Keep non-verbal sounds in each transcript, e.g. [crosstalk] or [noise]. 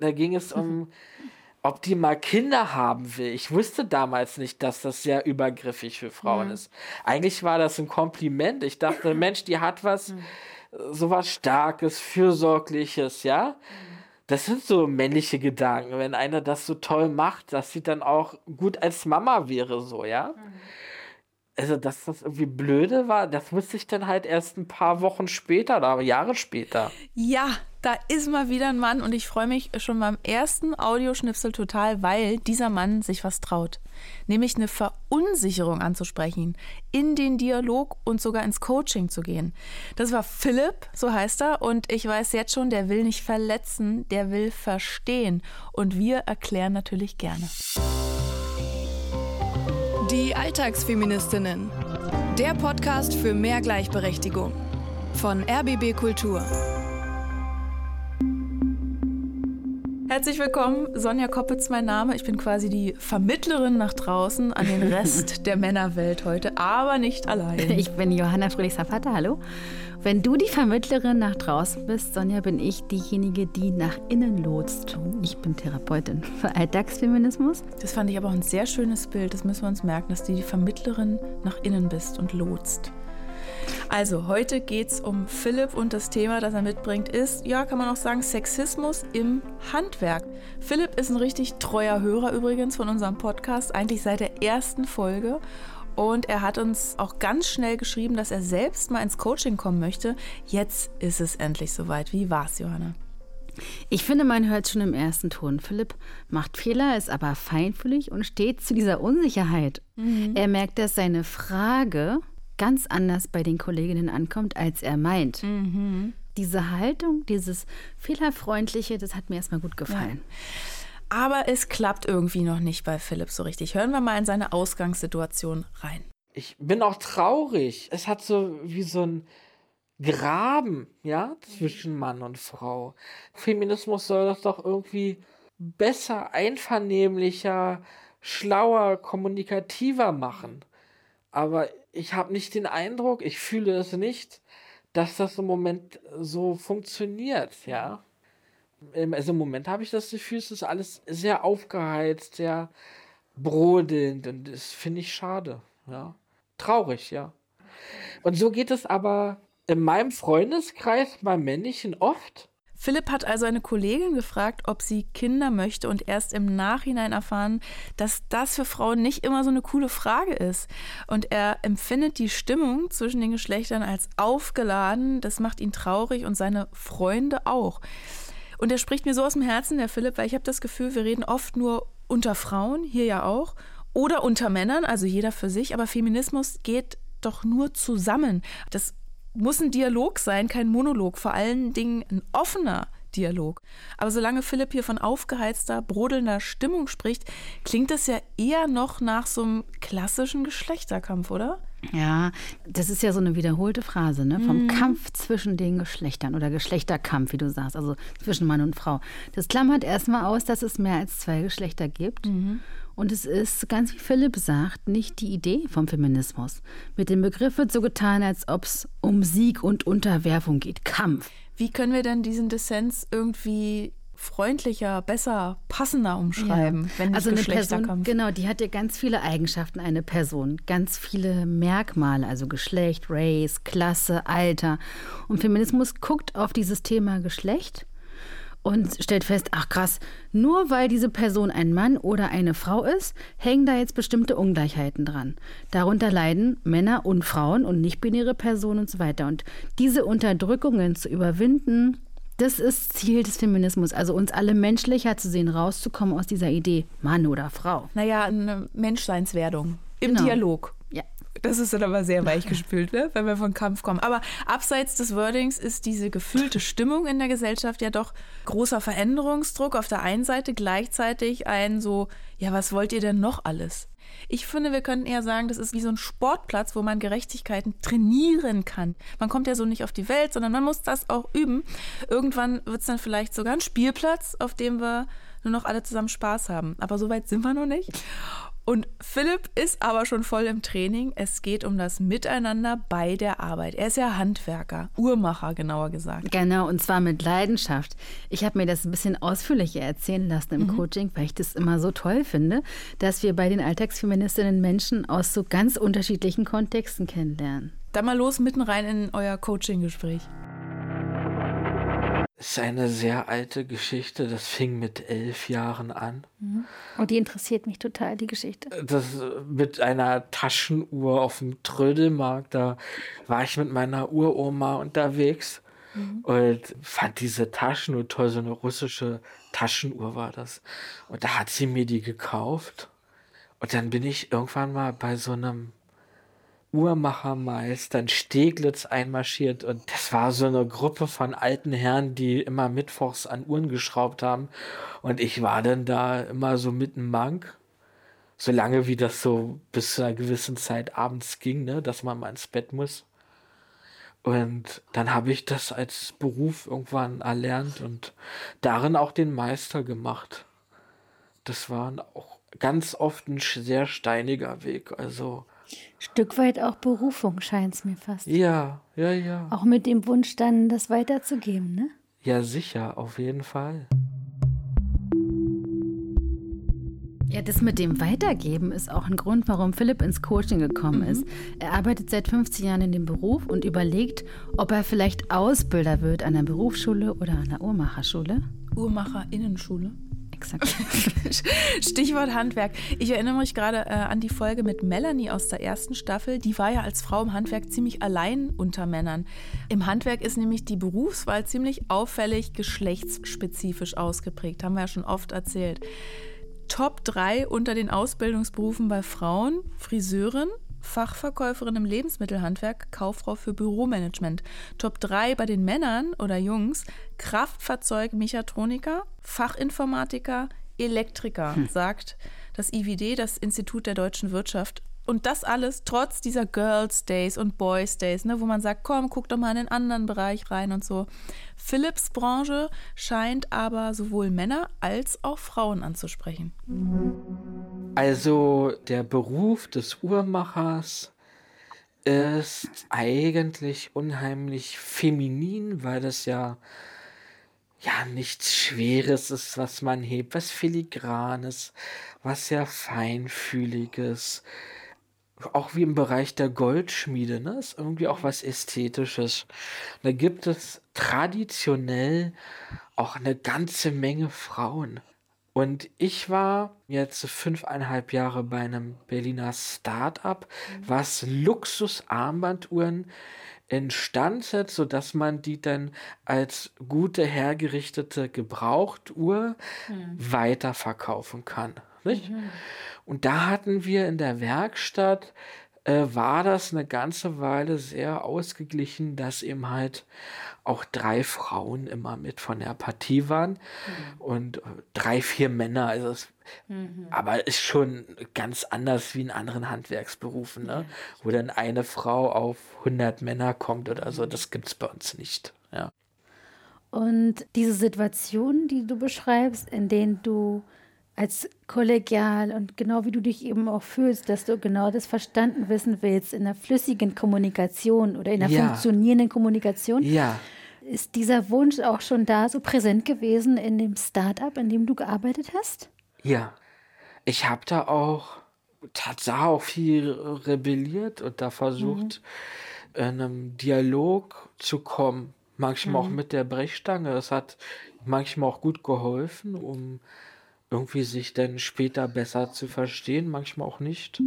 Da ging es um, ob die mal Kinder haben will. Ich wusste damals nicht, dass das sehr übergriffig für Frauen mhm. ist. Eigentlich war das ein Kompliment. Ich dachte, [laughs] Mensch, die hat was, mhm. sowas Starkes, Fürsorgliches, ja. Mhm. Das sind so männliche Gedanken. Wenn einer das so toll macht, dass sie dann auch gut als Mama wäre, so, ja. Mhm also dass das irgendwie blöde war, das wusste ich dann halt erst ein paar Wochen später oder Jahre später. Ja, da ist mal wieder ein Mann und ich freue mich schon beim ersten Audioschnipsel total, weil dieser Mann sich was traut. Nämlich eine Verunsicherung anzusprechen, in den Dialog und sogar ins Coaching zu gehen. Das war Philipp, so heißt er, und ich weiß jetzt schon, der will nicht verletzen, der will verstehen. Und wir erklären natürlich gerne. Die Alltagsfeministinnen. Der Podcast für mehr Gleichberechtigung. Von RBB Kultur. Herzlich willkommen, Sonja Koppitz mein Name. Ich bin quasi die Vermittlerin nach draußen an den Rest [laughs] der Männerwelt heute, aber nicht allein. [laughs] Ich bin Johanna Fröhlich-Safata, hallo. Wenn du die Vermittlerin nach draußen bist, Sonja, bin ich diejenige, die nach innen lotst. Ich bin Therapeutin für Alltagsfeminismus. Das fand ich aber auch ein sehr schönes Bild. Das müssen wir uns merken, dass du die Vermittlerin nach innen bist und lotst. Also, heute geht es um Philipp und das Thema, das er mitbringt, ist, ja, kann man auch sagen, Sexismus im Handwerk. Philipp ist ein richtig treuer Hörer übrigens von unserem Podcast, eigentlich seit der ersten Folge. Und er hat uns auch ganz schnell geschrieben, dass er selbst mal ins Coaching kommen möchte. Jetzt ist es endlich soweit. Wie war's, Johanna? Ich finde, man hört schon im ersten Ton. Philipp macht Fehler, ist aber feinfühlig und steht zu dieser Unsicherheit. Mhm. Er merkt, dass seine Frage ganz anders bei den Kolleginnen ankommt, als er meint. Mhm. Diese Haltung, dieses Fehlerfreundliche, das hat mir erstmal gut gefallen. Ja. Aber es klappt irgendwie noch nicht bei Philipp so richtig. Hören wir mal in seine Ausgangssituation rein. Ich bin auch traurig. Es hat so wie so ein Graben, ja, zwischen Mann und Frau. Feminismus soll das doch irgendwie besser, einvernehmlicher, schlauer, kommunikativer machen. Aber ich habe nicht den Eindruck, ich fühle es nicht, dass das im Moment so funktioniert, ja. Also im Moment habe ich das Gefühl, es ist alles sehr aufgeheizt, sehr brodelnd und das finde ich schade, ja. Traurig, ja. Und so geht es aber in meinem Freundeskreis beim Männlichen oft. Philipp hat also eine Kollegin gefragt, ob sie Kinder möchte und erst im Nachhinein erfahren, dass das für Frauen nicht immer so eine coole Frage ist. Und er empfindet die Stimmung zwischen den Geschlechtern als aufgeladen, das macht ihn traurig und seine Freunde auch. Und er spricht mir so aus dem Herzen, der Philipp, weil ich habe das Gefühl, wir reden oft nur unter Frauen, hier ja auch, oder unter Männern, also jeder für sich, aber Feminismus geht doch nur zusammen. Das muss ein Dialog sein, kein Monolog, vor allen Dingen ein offener Dialog. Aber solange Philipp hier von aufgeheizter, brodelnder Stimmung spricht, klingt das ja eher noch nach so einem klassischen Geschlechterkampf, oder? Ja, das ist ja so eine wiederholte Phrase, ne? Vom mhm. Kampf zwischen den Geschlechtern oder Geschlechterkampf, wie du sagst, also zwischen Mann und Frau. Das klammert erstmal aus, dass es mehr als zwei Geschlechter gibt. Mhm. Und es ist, ganz wie Philipp sagt, nicht die Idee vom Feminismus. Mit dem Begriff wird so getan, als ob es um Sieg und Unterwerfung geht, Kampf. Wie können wir denn diesen Dissens irgendwie freundlicher, besser, passender umschreiben, ja. wenn also eine Person, genau, die hat ja ganz viele Eigenschaften eine Person, ganz viele Merkmale, also Geschlecht, Race, Klasse, Alter. Und Feminismus guckt auf dieses Thema Geschlecht und stellt fest, ach krass, nur weil diese Person ein Mann oder eine Frau ist, hängen da jetzt bestimmte Ungleichheiten dran. Darunter leiden Männer und Frauen und nicht-binäre Personen und so weiter. Und diese Unterdrückungen zu überwinden, das ist Ziel des Feminismus, also uns alle menschlicher zu sehen, rauszukommen aus dieser Idee, Mann oder Frau. Naja, eine Menschseinswerdung im genau. Dialog. Das ist dann aber sehr weich gespült, ne? wenn wir von Kampf kommen. Aber abseits des Wordings ist diese gefühlte Stimmung in der Gesellschaft ja doch großer Veränderungsdruck. Auf der einen Seite gleichzeitig ein so, ja, was wollt ihr denn noch alles? Ich finde, wir können eher sagen, das ist wie so ein Sportplatz, wo man Gerechtigkeiten trainieren kann. Man kommt ja so nicht auf die Welt, sondern man muss das auch üben. Irgendwann wird es dann vielleicht sogar ein Spielplatz, auf dem wir nur noch alle zusammen Spaß haben. Aber so weit sind wir noch nicht. Und Philipp ist aber schon voll im Training. Es geht um das Miteinander bei der Arbeit. Er ist ja Handwerker, Uhrmacher genauer gesagt. Genau, und zwar mit Leidenschaft. Ich habe mir das ein bisschen ausführlicher erzählen lassen im mhm. Coaching, weil ich das immer so toll finde, dass wir bei den Alltagsfeministinnen Menschen aus so ganz unterschiedlichen Kontexten kennenlernen. Dann mal los mitten rein in euer Coaching-Gespräch ist eine sehr alte Geschichte. Das fing mit elf Jahren an. Mhm. Und oh, die interessiert mich total, die Geschichte. Das mit einer Taschenuhr auf dem Trödelmarkt. Da war ich mit meiner Uroma unterwegs mhm. und fand diese Taschenuhr toll. So eine russische Taschenuhr war das. Und da hat sie mir die gekauft. Und dann bin ich irgendwann mal bei so einem Uhrmachermeister in Steglitz einmarschiert und das war so eine Gruppe von alten Herren, die immer mittwochs an Uhren geschraubt haben und ich war dann da immer so mit einem Mank, solange wie das so bis zu einer gewissen Zeit abends ging, ne, dass man mal ins Bett muss. Und dann habe ich das als Beruf irgendwann erlernt und darin auch den Meister gemacht. Das war auch ganz oft ein sehr steiniger Weg, also Stück weit auch Berufung, scheint es mir fast. Ja, ja, ja. Auch mit dem Wunsch, dann das weiterzugeben, ne? Ja, sicher, auf jeden Fall. Ja, das mit dem Weitergeben ist auch ein Grund, warum Philipp ins Coaching gekommen mhm. ist. Er arbeitet seit 15 Jahren in dem Beruf und überlegt, ob er vielleicht Ausbilder wird an der Berufsschule oder an der Uhrmacherschule. Uhrmacherinnenschule? Exakt. [laughs] Stichwort Handwerk. Ich erinnere mich gerade äh, an die Folge mit Melanie aus der ersten Staffel. Die war ja als Frau im Handwerk ziemlich allein unter Männern. Im Handwerk ist nämlich die Berufswahl ziemlich auffällig geschlechtsspezifisch ausgeprägt. Haben wir ja schon oft erzählt. Top 3 unter den Ausbildungsberufen bei Frauen: Friseurin, Fachverkäuferin im Lebensmittelhandwerk, Kauffrau für Büromanagement. Top 3 bei den Männern oder Jungs, Kraftfahrzeugmechatroniker, Fachinformatiker, Elektriker, hm. sagt das IWD, das Institut der deutschen Wirtschaft. Und das alles trotz dieser Girls Days und Boys Days, ne, wo man sagt, komm, guck doch mal in den anderen Bereich rein und so. Philips Branche scheint aber sowohl Männer als auch Frauen anzusprechen. Also der Beruf des Uhrmachers ist eigentlich unheimlich feminin, weil das ja ja nichts Schweres ist, was man hebt, was filigranes, was sehr feinfühliges auch wie im Bereich der Goldschmiede, ne? Ist irgendwie auch was Ästhetisches. Da gibt es traditionell auch eine ganze Menge Frauen. Und ich war jetzt fünfeinhalb Jahre bei einem Berliner Start-up, was Luxus-Armbanduhren instand setzt, sodass man die dann als gute hergerichtete Gebrauchtuhr mhm. weiterverkaufen kann. Nicht? Mhm. Und da hatten wir in der Werkstatt, äh, war das eine ganze Weile sehr ausgeglichen, dass eben halt auch drei Frauen immer mit von der Partie waren mhm. und äh, drei, vier Männer. Also es, mhm. aber ist schon ganz anders wie in anderen Handwerksberufen, ne? wo dann eine Frau auf 100 Männer kommt oder so. Das gibt es bei uns nicht. Ja. Und diese Situationen, die du beschreibst, in denen du als kollegial und genau wie du dich eben auch fühlst, dass du genau das verstanden wissen willst in der flüssigen Kommunikation oder in der ja. funktionierenden Kommunikation. Ja. Ist dieser Wunsch auch schon da so präsent gewesen in dem Startup, in dem du gearbeitet hast? Ja. Ich habe da auch tatsächlich auch viel rebelliert und da versucht, mhm. in einem Dialog zu kommen. Manchmal mhm. auch mit der Brechstange. Das hat manchmal auch gut geholfen, um irgendwie sich dann später besser zu verstehen, manchmal auch nicht.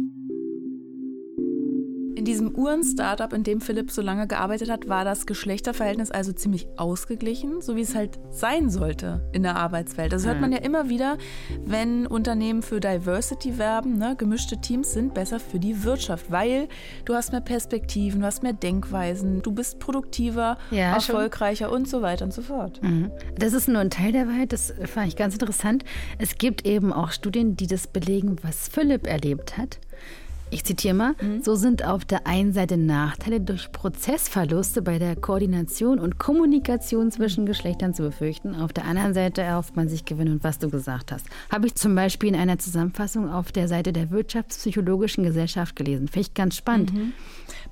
In diesem Uhren-Startup, in dem Philipp so lange gearbeitet hat, war das Geschlechterverhältnis also ziemlich ausgeglichen, so wie es halt sein sollte in der Arbeitswelt. Das hört man ja immer wieder, wenn Unternehmen für Diversity werben. Ne? Gemischte Teams sind besser für die Wirtschaft, weil du hast mehr Perspektiven, du hast mehr Denkweisen, du bist produktiver, ja, erfolgreicher schon. und so weiter und so fort. Mhm. Das ist nur ein Teil der Wahrheit, das fand ich ganz interessant. Es gibt eben auch Studien, die das belegen, was Philipp erlebt hat. Ich zitiere mal, mhm. so sind auf der einen Seite Nachteile durch Prozessverluste bei der Koordination und Kommunikation zwischen Geschlechtern zu befürchten. Auf der anderen Seite erhofft man sich Gewinn und was du gesagt hast. Habe ich zum Beispiel in einer Zusammenfassung auf der Seite der Wirtschaftspsychologischen Gesellschaft gelesen. Finde ich ganz spannend. Mhm.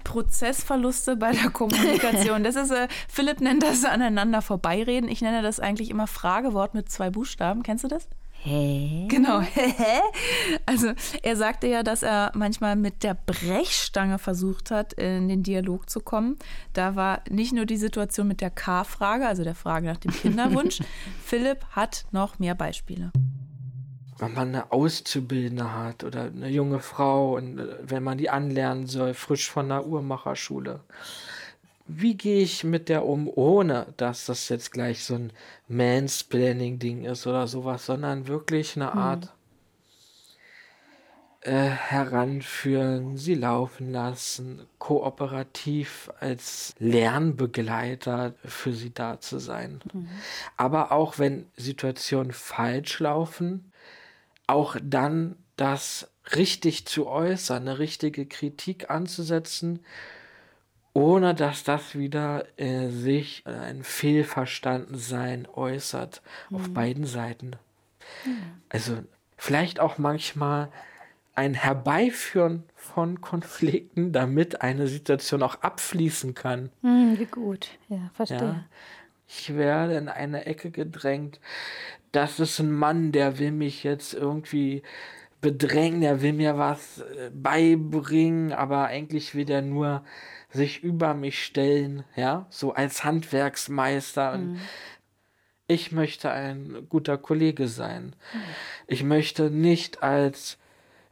Prozessverluste bei der Kommunikation. Das ist, äh, Philipp nennt das aneinander vorbeireden. Ich nenne das eigentlich immer Fragewort mit zwei Buchstaben. Kennst du das? Hä? Genau. [laughs] also er sagte ja, dass er manchmal mit der Brechstange versucht hat, in den Dialog zu kommen. Da war nicht nur die Situation mit der K-Frage, also der Frage nach dem Kinderwunsch. [laughs] Philipp hat noch mehr Beispiele. Wenn man eine Auszubildende hat oder eine junge Frau und äh, wenn man die anlernen soll, frisch von der Uhrmacherschule wie gehe ich mit der um, ohne dass das jetzt gleich so ein Mansplaining-Ding ist oder sowas, sondern wirklich eine mhm. Art äh, heranführen, sie laufen lassen, kooperativ als Lernbegleiter für sie da zu sein. Mhm. Aber auch wenn Situationen falsch laufen, auch dann das richtig zu äußern, eine richtige Kritik anzusetzen ohne dass das wieder äh, sich ein Fehlverstandensein äußert mhm. auf beiden Seiten. Mhm. Also vielleicht auch manchmal ein Herbeiführen von Konflikten, damit eine Situation auch abfließen kann. Mhm, wie gut, ja, verstehe. Ja, ich werde in eine Ecke gedrängt. Das ist ein Mann, der will mich jetzt irgendwie bedrängen, der will mir was äh, beibringen, aber eigentlich will der nur sich über mich stellen, ja, so als Handwerksmeister. Mhm. ich möchte ein guter Kollege sein. Mhm. Ich möchte nicht als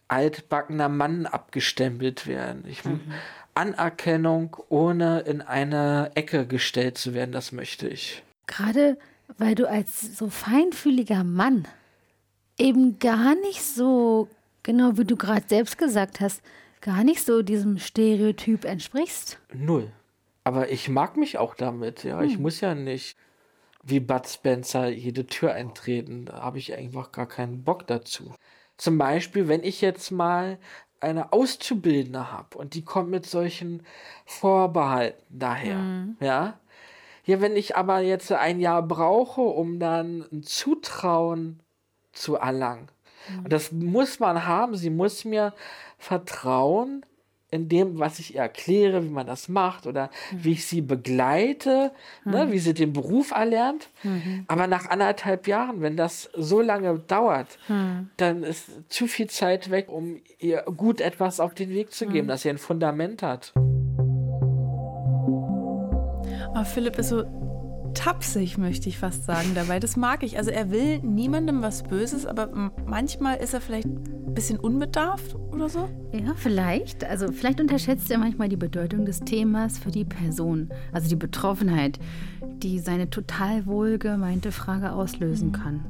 altbackener Mann abgestempelt werden. Ich, mhm. Anerkennung, ohne in eine Ecke gestellt zu werden, das möchte ich. Gerade weil du als so feinfühliger Mann eben gar nicht so, genau wie du gerade selbst gesagt hast, gar nicht so diesem Stereotyp entsprichst. Null. Aber ich mag mich auch damit, ja. Hm. Ich muss ja nicht wie Bud Spencer jede Tür eintreten. Da habe ich einfach gar keinen Bock dazu. Zum Beispiel, wenn ich jetzt mal eine Auszubildende habe und die kommt mit solchen Vorbehalten daher, mhm. ja. Ja, wenn ich aber jetzt ein Jahr brauche, um dann ein Zutrauen zu erlangen, mhm. und das muss man haben, sie muss mir Vertrauen in dem, was ich ihr erkläre, wie man das macht oder mhm. wie ich sie begleite, ne, mhm. ne, wie sie den Beruf erlernt. Mhm. Aber nach anderthalb Jahren, wenn das so lange dauert, mhm. dann ist zu viel Zeit weg, um ihr gut etwas auf den Weg zu geben, mhm. dass sie ein Fundament hat. Oh, Philipp ist so tapsig, möchte ich fast sagen, dabei. Das mag ich. Also er will niemandem was Böses, aber manchmal ist er vielleicht ein bisschen unbedarft oder so. Ja, vielleicht. Also vielleicht unterschätzt er manchmal die Bedeutung des Themas für die Person, also die Betroffenheit die seine total wohlgemeinte Frage auslösen kann.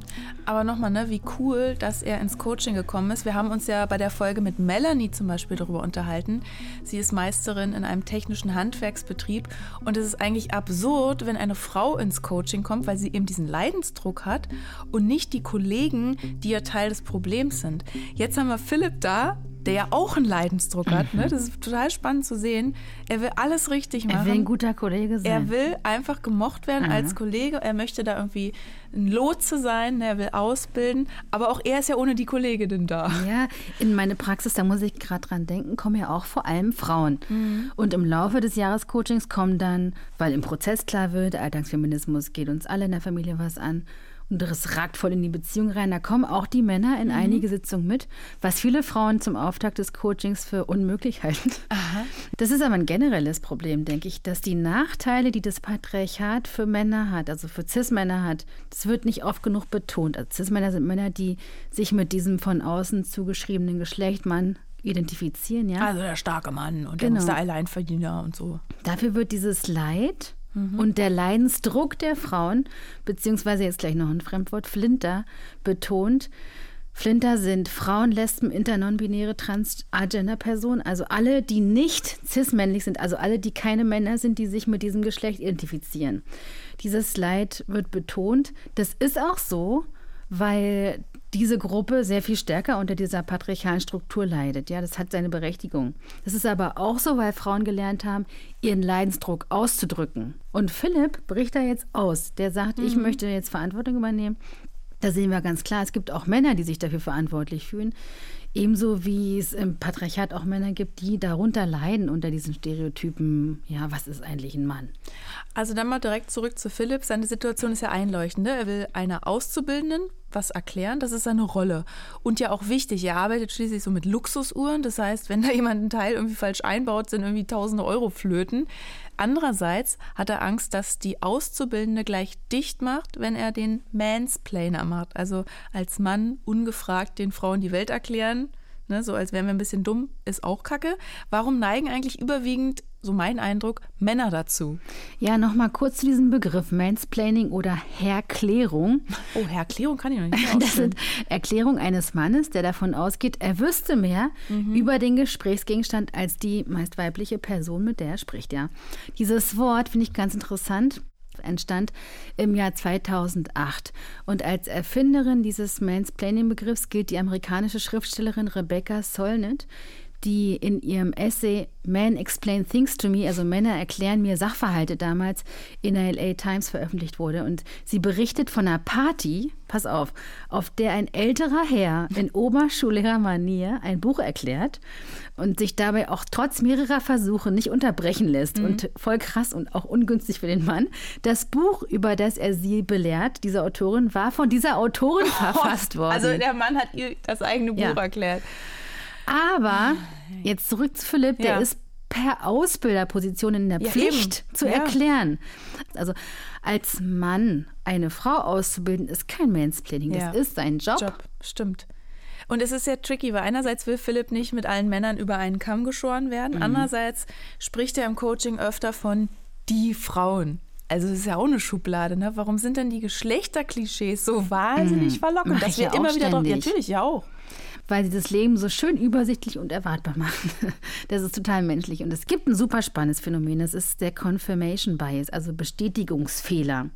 Aber nochmal, ne, wie cool, dass er ins Coaching gekommen ist. Wir haben uns ja bei der Folge mit Melanie zum Beispiel darüber unterhalten. Sie ist Meisterin in einem technischen Handwerksbetrieb und es ist eigentlich absurd, wenn eine Frau ins Coaching kommt, weil sie eben diesen Leidensdruck hat und nicht die Kollegen, die ja Teil des Problems sind. Jetzt haben wir Philipp da, der ja auch einen Leidensdruck hat. Ne? Das ist total spannend zu sehen. Er will alles richtig machen. Er will ein guter Kollege sein. Er will einfach gemocht werden Aha. als Kollege. Er möchte da irgendwie ein Lotse sein. Ne? Er will ausbilden. Aber auch er ist ja ohne die Kollegin da. Ja, in meine Praxis, da muss ich gerade dran denken, kommen ja auch vor allem Frauen. Mhm. Und im Laufe des Jahrescoachings kommen dann, weil im Prozess klar wird, Alltagsfeminismus geht uns alle in der Familie was an und das ragt voll in die Beziehung rein. Da kommen auch die Männer in mhm. einige Sitzungen mit, was viele Frauen zum Auftakt des Coachings für unmöglich halten. Aha. Das ist aber ein generelles Problem, denke ich, dass die Nachteile, die das Patriarchat für Männer hat, also für Cis-Männer hat, das wird nicht oft genug betont. Also Cis-Männer sind Männer, die sich mit diesem von außen zugeschriebenen Geschlecht Mann identifizieren, ja. Also der starke Mann und genau. der Alleinverdiener und so. Dafür wird dieses Leid Mhm. Und der Leidensdruck der Frauen, beziehungsweise jetzt gleich noch ein Fremdwort, Flinter, betont. Flinter sind Frauen, Lesben, inter, non-binäre, trans-agender-Personen, also alle, die nicht cis-männlich sind, also alle, die keine Männer sind, die sich mit diesem Geschlecht identifizieren. Dieses Leid wird betont. Das ist auch so, weil diese Gruppe sehr viel stärker unter dieser patriarchalen Struktur leidet. Ja, das hat seine Berechtigung. Das ist aber auch so, weil Frauen gelernt haben, ihren Leidensdruck auszudrücken. Und Philipp bricht da jetzt aus. Der sagt, mhm. ich möchte jetzt Verantwortung übernehmen. Da sehen wir ganz klar, es gibt auch Männer, die sich dafür verantwortlich fühlen. Ebenso wie es im Patriarchat auch Männer gibt, die darunter leiden unter diesen Stereotypen, ja, was ist eigentlich ein Mann? Also dann mal direkt zurück zu Philipp. Seine Situation ist ja einleuchtend. Ne? Er will einer Auszubildenden was erklären, das ist seine Rolle. Und ja auch wichtig, er arbeitet schließlich so mit Luxusuhren. Das heißt, wenn da jemand einen Teil irgendwie falsch einbaut, sind irgendwie tausende Euro flöten. Andererseits hat er Angst, dass die Auszubildende gleich dicht macht, wenn er den Mansplainer macht. Also als Mann ungefragt den Frauen die Welt erklären, ne, so als wären wir ein bisschen dumm, ist auch kacke. Warum neigen eigentlich überwiegend so mein Eindruck, Männer dazu. Ja, nochmal kurz zu diesem Begriff Mansplaining oder Herklärung. Oh, Herklärung kann ich noch nicht [laughs] Das sind Erklärung eines Mannes, der davon ausgeht, er wüsste mehr mhm. über den Gesprächsgegenstand als die meist weibliche Person, mit der er spricht, ja. Dieses Wort finde ich ganz interessant entstand im Jahr 2008. Und als Erfinderin dieses Mansplaining-Begriffs gilt die amerikanische Schriftstellerin Rebecca Solnit, die in ihrem Essay Men Explain Things to Me, also Männer erklären mir Sachverhalte damals in der LA Times veröffentlicht wurde. Und sie berichtet von einer Party, pass auf, auf der ein älterer Herr in oberschuliger Manier ein Buch erklärt und sich dabei auch trotz mehrerer Versuche nicht unterbrechen lässt. Mhm. Und voll krass und auch ungünstig für den Mann. Das Buch, über das er sie belehrt, diese Autorin, war von dieser Autorin [laughs] verfasst worden. Also der Mann hat ihr das eigene Buch ja. erklärt. Aber jetzt zurück zu Philipp, der ja. ist per Ausbilderposition in der Pflicht ja, zu ja. erklären. Also als Mann eine Frau auszubilden, ist kein Mansplaining, das ist sein Job. Job. Stimmt. Und es ist sehr tricky, weil einerseits will Philipp nicht mit allen Männern über einen Kamm geschoren werden, mhm. andererseits spricht er im Coaching öfter von die Frauen. Also das ist ja auch eine Schublade, ne? Warum sind denn die Geschlechterklischees so wahnsinnig mhm. verlockend? Das wird immer wieder drauf. Natürlich, ja auch weil sie das Leben so schön übersichtlich und erwartbar machen. [laughs] Das ist total menschlich. Und es gibt ein super spannendes Phänomen, das ist der Confirmation Bias, also Bestätigungsfehler.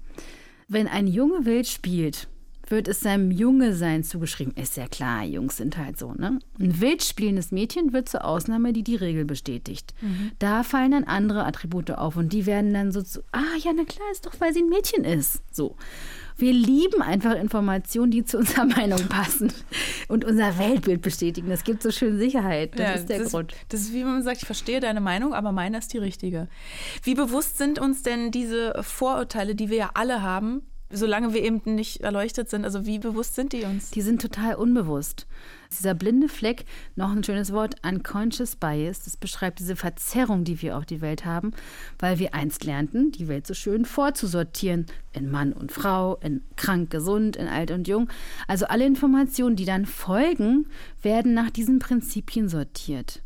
Wenn ein Junge wild spielt, wird es seinem Junge-Sein zugeschrieben. Ist ja klar, Jungs sind halt so, ne? Ein wild spielendes Mädchen wird zur Ausnahme, die die Regel bestätigt. Mhm. Da fallen dann andere Attribute auf und die werden dann so zu, ah ja, na klar, ist doch, weil sie ein Mädchen ist. So. Wir lieben einfach Informationen, die zu unserer [laughs] Meinung passen und unser Weltbild bestätigen. Das gibt so schön Sicherheit. Das ja, ist der das Grund. Ist, das ist wie wenn man sagt, ich verstehe deine Meinung, aber meine ist die richtige. Wie bewusst sind uns denn diese Vorurteile, die wir ja alle haben, solange wir eben nicht erleuchtet sind, also wie bewusst sind die uns? Die sind total unbewusst. Dieser blinde Fleck, noch ein schönes Wort, unconscious bias, das beschreibt diese Verzerrung, die wir auf die Welt haben, weil wir einst lernten, die Welt so schön vorzusortieren in Mann und Frau, in krank, gesund, in alt und jung. Also alle Informationen, die dann folgen, werden nach diesen Prinzipien sortiert.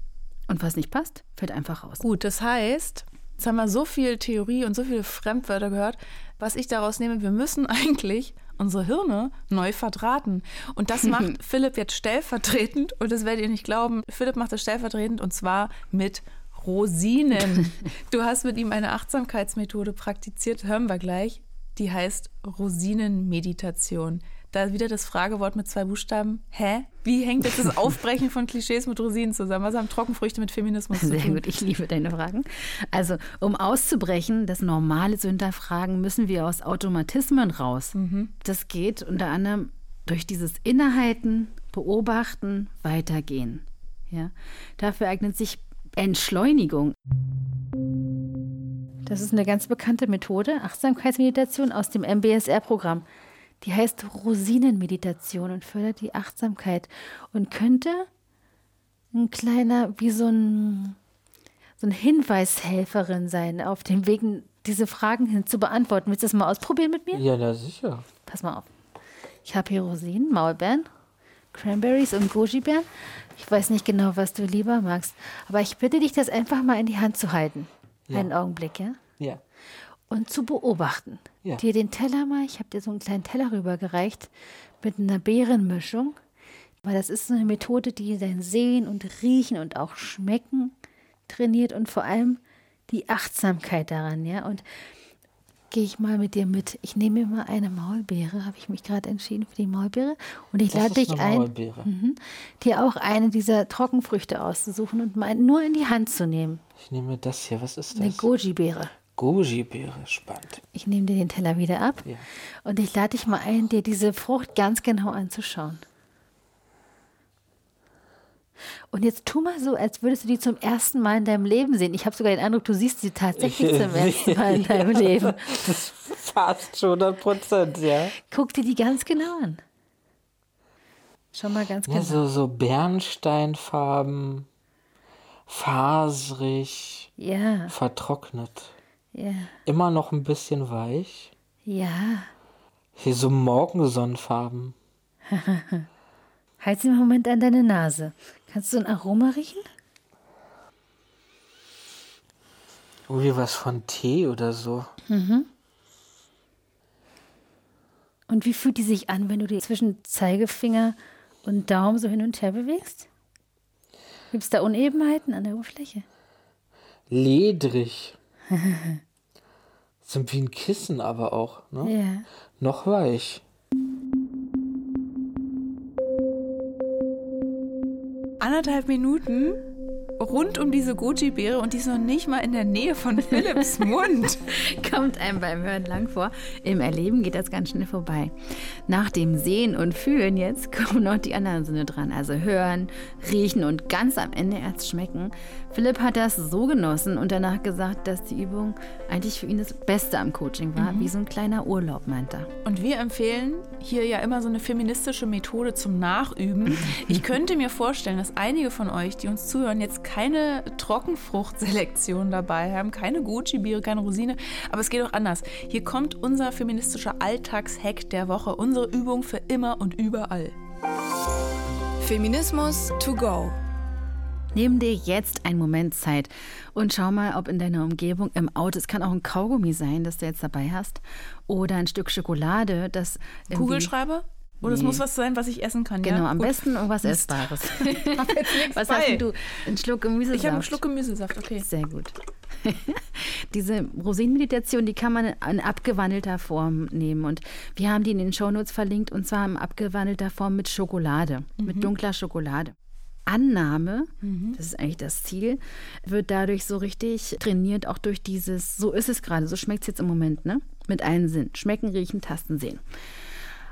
Und was nicht passt, fällt einfach raus. Gut, das heißt, Jetzt haben wir so viel Theorie und so viele Fremdwörter gehört. Was ich daraus nehme, wir müssen [laughs] eigentlich unsere Hirne neu verdrahten. Und das macht [laughs] Philipp jetzt stellvertretend. Und das werdet ihr nicht glauben. Philipp macht das stellvertretend und zwar mit Rosinen. [laughs] Du hast mit ihm eine Achtsamkeitsmethode praktiziert, hören wir gleich. Die heißt Rosinenmeditation. Da wieder das Fragewort mit zwei Buchstaben. Hä? Wie hängt jetzt das Aufbrechen von Klischees mit Rosinen zusammen? Was haben Trockenfrüchte mit Feminismus zu tun? Sehr gut, ich liebe deine Fragen. Also, um auszubrechen, das Normale zu hinterfragen, müssen wir aus Automatismen raus. Mhm. Das geht unter anderem durch dieses Innehalten, Beobachten, Weitergehen. Ja? Dafür eignet sich Entschleunigung. Das ist eine ganz bekannte Methode, Achtsamkeitsmeditation aus dem MBSR-Programm. Die heißt Rosinenmeditation und fördert die Achtsamkeit und könnte ein kleiner, wie so ein, so ein Hinweishelferin sein, auf dem Weg, diese Fragen hin zu beantworten. Willst du das mal ausprobieren mit mir? Ja, na sicher. Pass mal auf. Ich habe hier Rosinen, Maulbeeren, Cranberries und Goji-Beeren. Ich weiß nicht genau, was du lieber magst, aber ich bitte dich, das einfach mal in die Hand zu halten. Ja. Einen Augenblick, ja? Ja und zu beobachten. Ja. Dir den Teller mal, ich habe dir so einen kleinen Teller rübergereicht mit einer Beerenmischung, weil das ist so eine Methode, die dein Sehen und Riechen und auch Schmecken trainiert und vor allem die Achtsamkeit daran, ja. Und gehe ich mal mit dir mit. Ich nehme mir mal eine Maulbeere, habe ich mich gerade entschieden für die Maulbeere. Und ich Das lade dich eine ein, mhm, dir auch eine dieser Trockenfrüchte auszusuchen und mal nur in die Hand zu nehmen. Ich nehme das hier. Was ist Eine das? Goji-Beere. Goji-Beere. Spannend. Ich nehme dir den Teller wieder ab Ja. und ich lade dich mal ein, dir diese Frucht ganz genau anzuschauen. Und jetzt tu mal so, als würdest du die zum ersten Mal in deinem Leben sehen. Ich habe sogar den Eindruck, du siehst sie tatsächlich Ich zum [laughs] ersten Mal in deinem Leben. Das fast schon 100 Prozent, ja. Guck dir die ganz genau an. Schau mal ganz Ja, genau. so, so Bernsteinfarben, faserig, Ja, vertrocknet. Ja, Immer noch ein bisschen weich. ja. Hier so Morgensonnenfarben. [laughs] Halt sie mal einen Moment an deine Nase. Kannst du ein Aroma riechen? Irgendwie was von Tee oder so. Und wie fühlt die sich an, wenn du die zwischen Zeigefinger und Daumen so hin und her bewegst? Gibt es da Unebenheiten an der Oberfläche? Ledrig. [laughs] Sind wie ein Kissen aber auch, ne? Ja. Noch weich. Anderthalb Minuten rund um diese Goji-Beere und die ist noch nicht mal in der Nähe von [laughs] Philips Mund. Kommt einem beim Hören lang vor. Im Erleben geht das ganz schnell vorbei. Nach dem Sehen und Fühlen jetzt [laughs] kommen noch die anderen Sinne dran. Also hören, riechen und ganz am Ende erst schmecken. Philipp hat das so genossen und danach gesagt, dass die Übung eigentlich für ihn das Beste am Coaching war, wie so ein kleiner Urlaub, meint er. Und wir empfehlen hier ja immer so eine feministische Methode zum Nachüben. [laughs] Ich könnte mir vorstellen, dass einige von euch, die uns zuhören, jetzt keine Trockenfruchtselektion dabei haben, keine Goji-Beere, keine Rosine, aber es geht auch anders. Hier kommt unser feministischer Alltagshack der Woche, unsere Übung für immer und überall. Feminismus to go. Nimm dir jetzt einen Moment Zeit und schau mal, ob in deiner Umgebung im Auto, es kann auch ein Kaugummi sein, das du jetzt dabei hast, oder ein Stück Schokolade, das Kugelschreiber? Oder es Nee. muss was sein, was ich essen kann. Genau, ja? am Gut. besten irgendwas. Essbares. [laughs] Was bei. hast du? Ein Schluck Gemüsesaft. Ich habe einen Schluck Gemüsesaft, okay. Sehr gut. [laughs] Diese Rosinenmeditation, die kann man in abgewandelter Form nehmen. Und wir haben die in den Shownotes verlinkt und zwar in abgewandelter Form mit Schokolade, mit dunkler Schokolade. Annahme, das ist eigentlich das Ziel, wird dadurch so richtig trainiert, auch durch dieses, so ist es gerade, so schmeckt es jetzt im Moment, ne? Mit allen Sinn. Schmecken, riechen, tasten, sehen.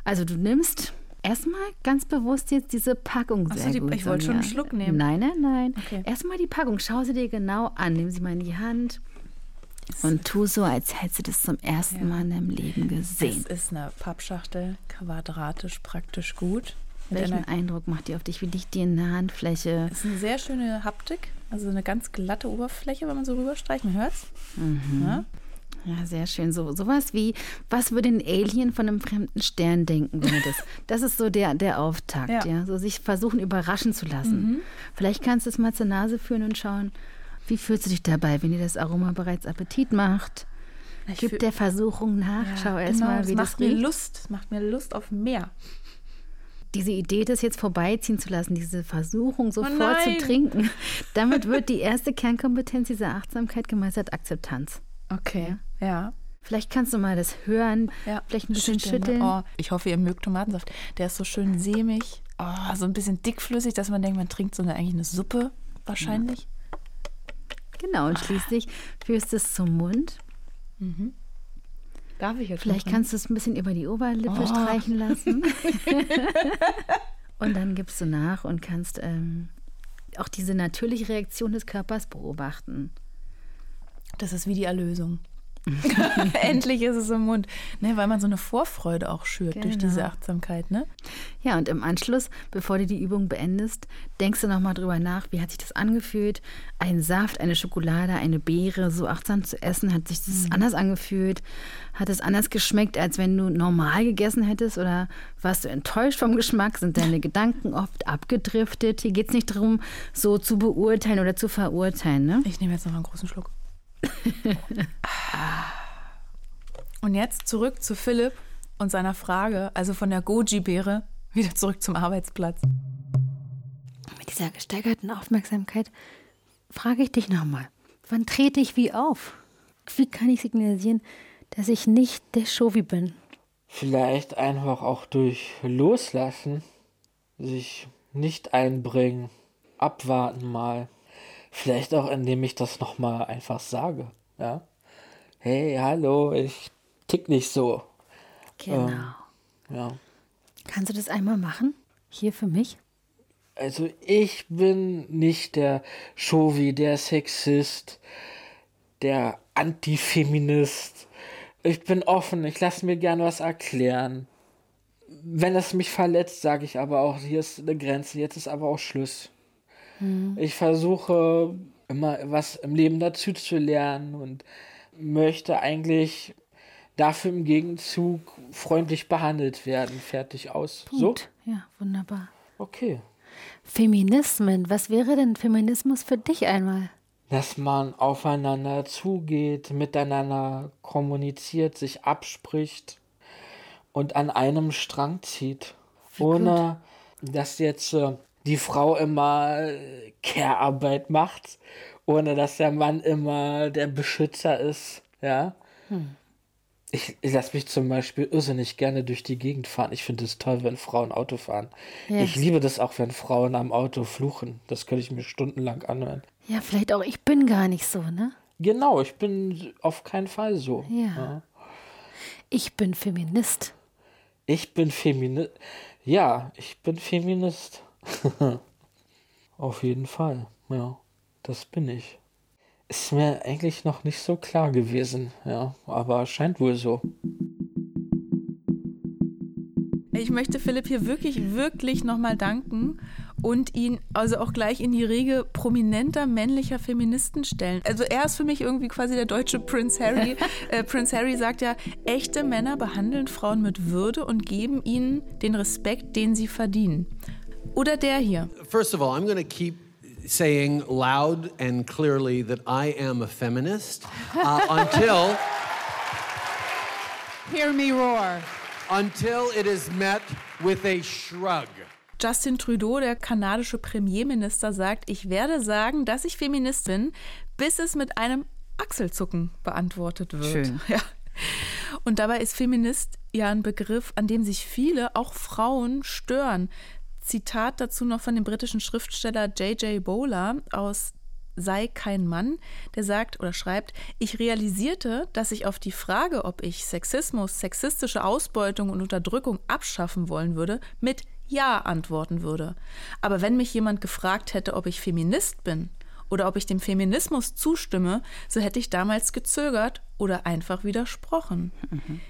Also du nimmst erstmal ganz bewusst jetzt diese Packung Ach so, sehr die- gut. ich wollte schon einen. Schluck nehmen. Nein, nein, nein. Okay. Erstmal die Packung, schau sie dir genau an, nimm sie mal in die Hand und tu so, als hättest du das zum ersten Mal in deinem Leben gesehen. Es ist eine Pappschachtel, quadratisch praktisch gut. Welchen Eindruck macht die auf dich? Wie liegt die in der Handfläche? es ist eine sehr schöne Haptik, also eine ganz glatte Oberfläche, wenn man so rüberstreicht. Man hört's. Ja? Ja, sehr schön. So sowas wie, was würde ein Alien von einem fremden Stern denken, wenn er das? [laughs] Das ist so der, der Auftakt, ja. Ja. So sich versuchen, überraschen zu lassen. Vielleicht kannst du es mal zur Nase führen und schauen, wie fühlst du dich dabei, wenn dir das Aroma bereits Appetit macht? Ich Gib der Versuchung nach, Ja, schau erst genau, mal, das wie macht das mir riecht. Lust. Das macht mir Lust auf mehr. Diese Idee, das jetzt vorbeiziehen zu lassen, diese Versuchung sofort zu nein! trinken, [laughs] damit wird die erste Kernkompetenz dieser Achtsamkeit gemeistert, Akzeptanz. Okay. Ja. Vielleicht kannst du mal das hören, ja. vielleicht ein bisschen Schütteln, schütteln. Oh, ich hoffe, ihr mögt Tomatensaft. Der ist so schön sämig. Oh, so ein bisschen dickflüssig, dass man denkt, man trinkt so eine, eigentlich eine Suppe wahrscheinlich. Genau, und schließlich führst du es zum Mund. Darf ich jetzt Vielleicht kannst du es ein bisschen über die Oberlippe Oh. streichen lassen. [laughs] und dann gibst du nach und kannst ähm, auch diese natürliche Reaktion des Körpers beobachten. Das ist wie die Erlösung. [laughs] [laughs] Endlich ist es im Mund. Ne, weil man so eine Vorfreude auch schürt durch Genau. diese Achtsamkeit, ne? Ja, und im Anschluss, bevor du die Übung beendest, denkst du nochmal drüber nach, wie hat sich das angefühlt? Ein Saft, eine Schokolade, eine Beere, so achtsam zu essen, hat sich das anders angefühlt? Hat es anders geschmeckt, als wenn du normal gegessen hättest? Oder warst du enttäuscht vom Geschmack? Sind deine [laughs] Gedanken oft abgedriftet? Hier geht es nicht darum, so zu beurteilen oder zu verurteilen, ne? Ich nehme jetzt noch einen großen Schluck. Und jetzt zurück zu Philipp und seiner Frage, also von der Goji-Beere wieder zurück zum Arbeitsplatz. Mit dieser gesteigerten Aufmerksamkeit frage ich dich nochmal, wann trete ich wie auf? Wie kann ich signalisieren, dass ich nicht der Shovi bin? Vielleicht einfach auch durch Loslassen, sich nicht einbringen, abwarten mal. Vielleicht auch, indem ich das nochmal einfach sage. Ja. Hey, hallo, ich tick nicht so. Genau. Ähm, ja. Kannst du das einmal machen? Hier für mich? Also ich bin nicht der Chauvi, der Sexist, der Antifeminist. Ich bin offen, ich lasse mir gern was erklären. Wenn es mich verletzt, sage ich aber auch, hier ist eine Grenze, jetzt ist aber auch Schluss. Mhm. Ich versuche immer was im Leben dazu zu lernen und möchte eigentlich dafür im Gegenzug freundlich behandelt werden. Fertig aus. Punkt. So? Ja, wunderbar. Okay. Feminismen, was wäre denn Feminismus für dich einmal? Dass man aufeinander zugeht, miteinander kommuniziert, sich abspricht und an einem Strang zieht. Wie ohne gut. dass jetzt äh, die Frau immer äh, Care-Arbeit macht, ohne dass der Mann immer der Beschützer ist. Ja. Hm. Ich, ich lasse mich zum Beispiel irrsinnig gerne durch die Gegend fahren. Ich finde es toll, wenn Frauen Auto fahren. Yes. Ich liebe das auch, wenn Frauen am Auto fluchen. Das könnte ich mir stundenlang anhören. Ja, vielleicht auch, ich bin gar nicht so, ne? Genau, ich bin auf keinen Fall so. Ja. ja. Ich bin Feminist. Ich bin Feminist. Ja, ich bin Feminist. [laughs] auf jeden Fall. Ja, das bin ich. Ist mir eigentlich noch nicht so klar gewesen, ja, aber scheint wohl so. Ich möchte Philipp hier wirklich, wirklich nochmal danken und ihn also auch gleich in die Riege prominenter männlicher Feministen stellen. Also er ist für mich irgendwie quasi der deutsche Prince Harry. [laughs] äh, Prince Harry sagt ja, echte Männer behandeln Frauen mit Würde und geben ihnen den Respekt, den sie verdienen. Oder der hier. First of all, I'm going to keep saying loud and clearly that I am a feminist uh, [laughs] until. Hear me roar. Until it is met with a shrug. Justin Trudeau, der kanadische Premierminister, sagt, ich werde sagen, dass ich Feminist bin, bis es mit einem Achselzucken beantwortet wird. Schön. [laughs] Ja. Und dabei ist Feminist ja ein Begriff, an dem sich viele, auch Frauen, stören. Zitat dazu noch von dem britischen Schriftsteller J.J. Bowler aus Sei kein Mann, der sagt oder schreibt, ich realisierte, dass ich auf die Frage, ob ich Sexismus, sexistische Ausbeutung und Unterdrückung abschaffen wollen würde, mit Ja antworten würde. Aber wenn mich jemand gefragt hätte, ob ich Feminist bin oder ob ich dem Feminismus zustimme, so hätte ich damals gezögert oder einfach widersprochen. Mhm.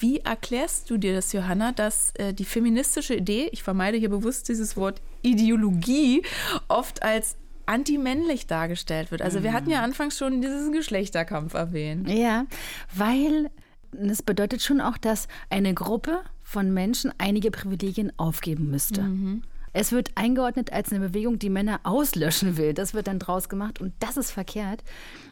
Wie erklärst du dir das, Johanna, dass äh, die feministische Idee, ich vermeide hier bewusst dieses Wort Ideologie, oft als antimännlich dargestellt wird? Also wir hatten ja mhm. anfangs schon diesen Geschlechterkampf erwähnt. Ja, weil es bedeutet schon auch, dass eine Gruppe von Menschen einige Privilegien aufgeben müsste. Mhm. Es wird eingeordnet als eine Bewegung, die Männer auslöschen will. Das wird dann draus gemacht und das ist verkehrt.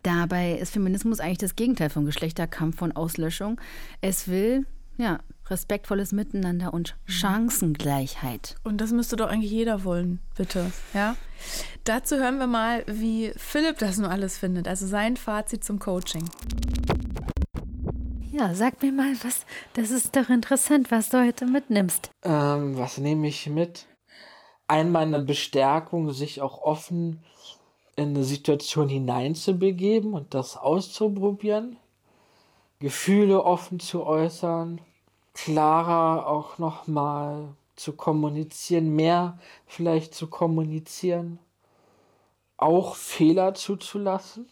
Dabei ist Feminismus eigentlich das Gegenteil von Geschlechterkampf, von Auslöschung. Es will ja, respektvolles Miteinander und Chancengleichheit. Und das müsste doch eigentlich jeder wollen, bitte. Ja? Dazu hören wir mal, wie Philipp das nun alles findet, also sein Fazit zum Coaching. Ja, sag mir mal, was, das ist doch interessant, was du heute mitnimmst. Ähm, was nehme ich mit? Einmal eine Bestärkung, sich auch offen in eine Situation hineinzubegeben und das auszuprobieren, Gefühle offen zu äußern, klarer auch nochmal zu kommunizieren, mehr vielleicht zu kommunizieren, auch Fehler zuzulassen,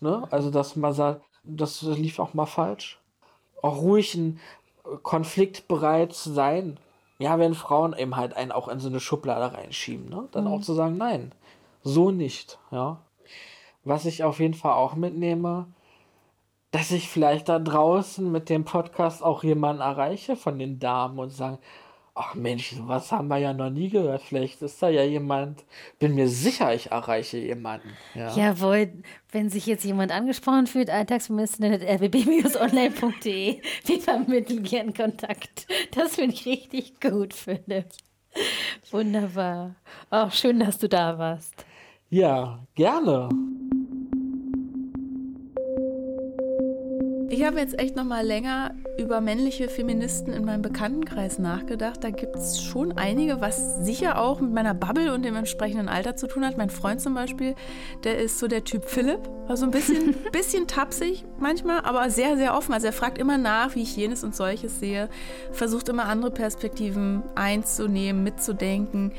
ne? also dass man sagt, das lief auch mal falsch, auch ruhig ein Konflikt bereit sein, ja, wenn Frauen eben halt einen auch in so eine Schublade reinschieben, ne? Dann mhm. auch zu sagen, nein, so nicht, ja. Was ich auf jeden Fall auch mitnehme, dass ich vielleicht da draußen mit dem Podcast auch jemanden erreiche von den Damen und sagen, ach Mensch, was haben wir ja noch nie gehört. Vielleicht ist da ja jemand, bin mir sicher, ich erreiche jemanden. Ja. Jawohl, wenn sich jetzt jemand angesprochen fühlt, alltagsministerin.rbb-online.de, [laughs] wir vermitteln gern Kontakt. Das finde ich richtig gut, Philipp. Wunderbar. Auch schön, dass du da warst. Ja, gerne. Ich habe jetzt echt noch mal länger über männliche Feministen in meinem Bekanntenkreis nachgedacht. Da gibt es schon einige, was sicher auch mit meiner Bubble und dem entsprechenden Alter zu tun hat. Mein Freund zum Beispiel, der ist so der Typ Philipp, also ein bisschen, [laughs] bisschen tapsig manchmal, aber sehr, sehr offen. Also er fragt immer nach, wie ich jenes und solches sehe, versucht immer andere Perspektiven einzunehmen, mitzudenken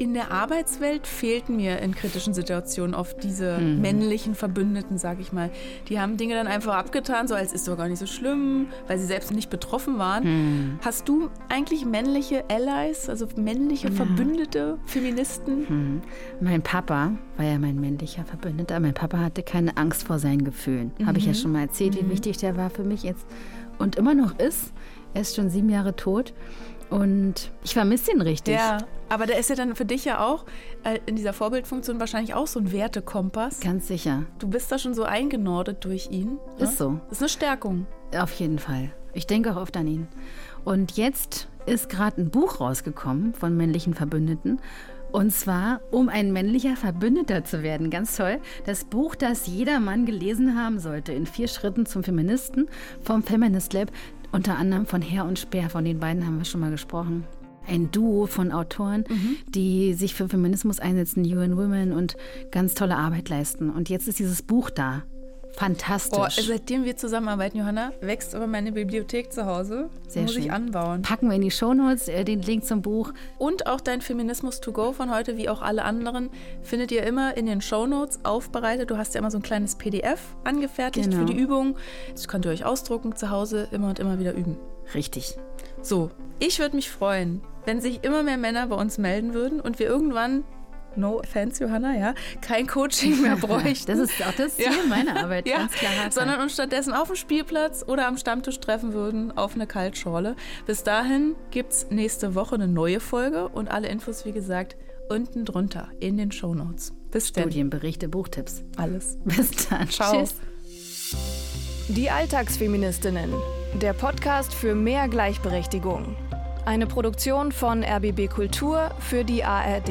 in der Arbeitswelt fehlten mir in kritischen Situationen oft diese mhm. männlichen Verbündeten, sag ich mal. Die haben Dinge dann einfach abgetan, so als ist doch gar nicht so schlimm, weil sie selbst nicht betroffen waren. Mhm. Hast du eigentlich männliche Allies, also männliche ja. Verbündete, Feministen? Mhm. Mein Papa war ja mein männlicher Verbündeter. Mein Papa hatte keine Angst vor seinen Gefühlen. Habe ich ja mhm. schon mal erzählt, wie mhm. wichtig der war für mich jetzt und immer noch ist. Er ist schon sieben Jahre tot. Und ich vermisse ihn richtig. Ja, aber der ist ja dann für dich ja auch äh, in dieser Vorbildfunktion wahrscheinlich auch so ein Wertekompass. Ganz sicher. Du bist da schon so eingenordet durch ihn. Ne? Ist so. Ist eine Stärkung. Auf jeden Fall. Ich denke auch oft an ihn. Und jetzt ist gerade ein Buch rausgekommen von männlichen Verbündeten. Und zwar, um ein männlicher Verbündeter zu werden. Ganz toll. Das Buch, das jeder Mann gelesen haben sollte, in vier Schritten zum Feministen vom Feminist Lab. Unter anderem von Herr und Speer, von den beiden haben wir schon mal gesprochen. Ein Duo von Autoren, mhm. die sich für Feminismus einsetzen, UN Women und ganz tolle Arbeit leisten. Und jetzt ist dieses Buch da. Fantastisch. Oh, seitdem wir zusammenarbeiten, Johanna, wächst aber meine Bibliothek zu Hause. Sehr Muss schön. ich anbauen. Packen wir in die Shownotes äh, den Link zum Buch. Und auch dein Feminismus to go von heute, wie auch alle anderen, findet ihr immer in den Shownotes aufbereitet. Du hast ja immer so ein kleines PDF angefertigt genau. für die Übung. Das könnt ihr euch ausdrucken zu Hause, immer und immer wieder üben. Richtig. So, ich würde mich freuen, wenn sich immer mehr Männer bei uns melden würden und wir irgendwann no offense, Johanna, ja, kein Coaching mehr [laughs] bräuchten. das ist auch das Ziel ja. meiner Arbeit, ja. ganz klar. Sondern uns stattdessen auf dem Spielplatz oder am Stammtisch treffen würden auf eine Kaltschorle. Bis dahin gibt es nächste Woche eine neue Folge und alle Infos, wie gesagt, unten drunter in den Shownotes. Bis dann. Studienberichte, Buchtipps. Alles. Bis dann. Ciao. Tschüss. Die Alltagsfeministinnen. Der Podcast für mehr Gleichberechtigung. Eine Produktion von RBB Kultur für die ARD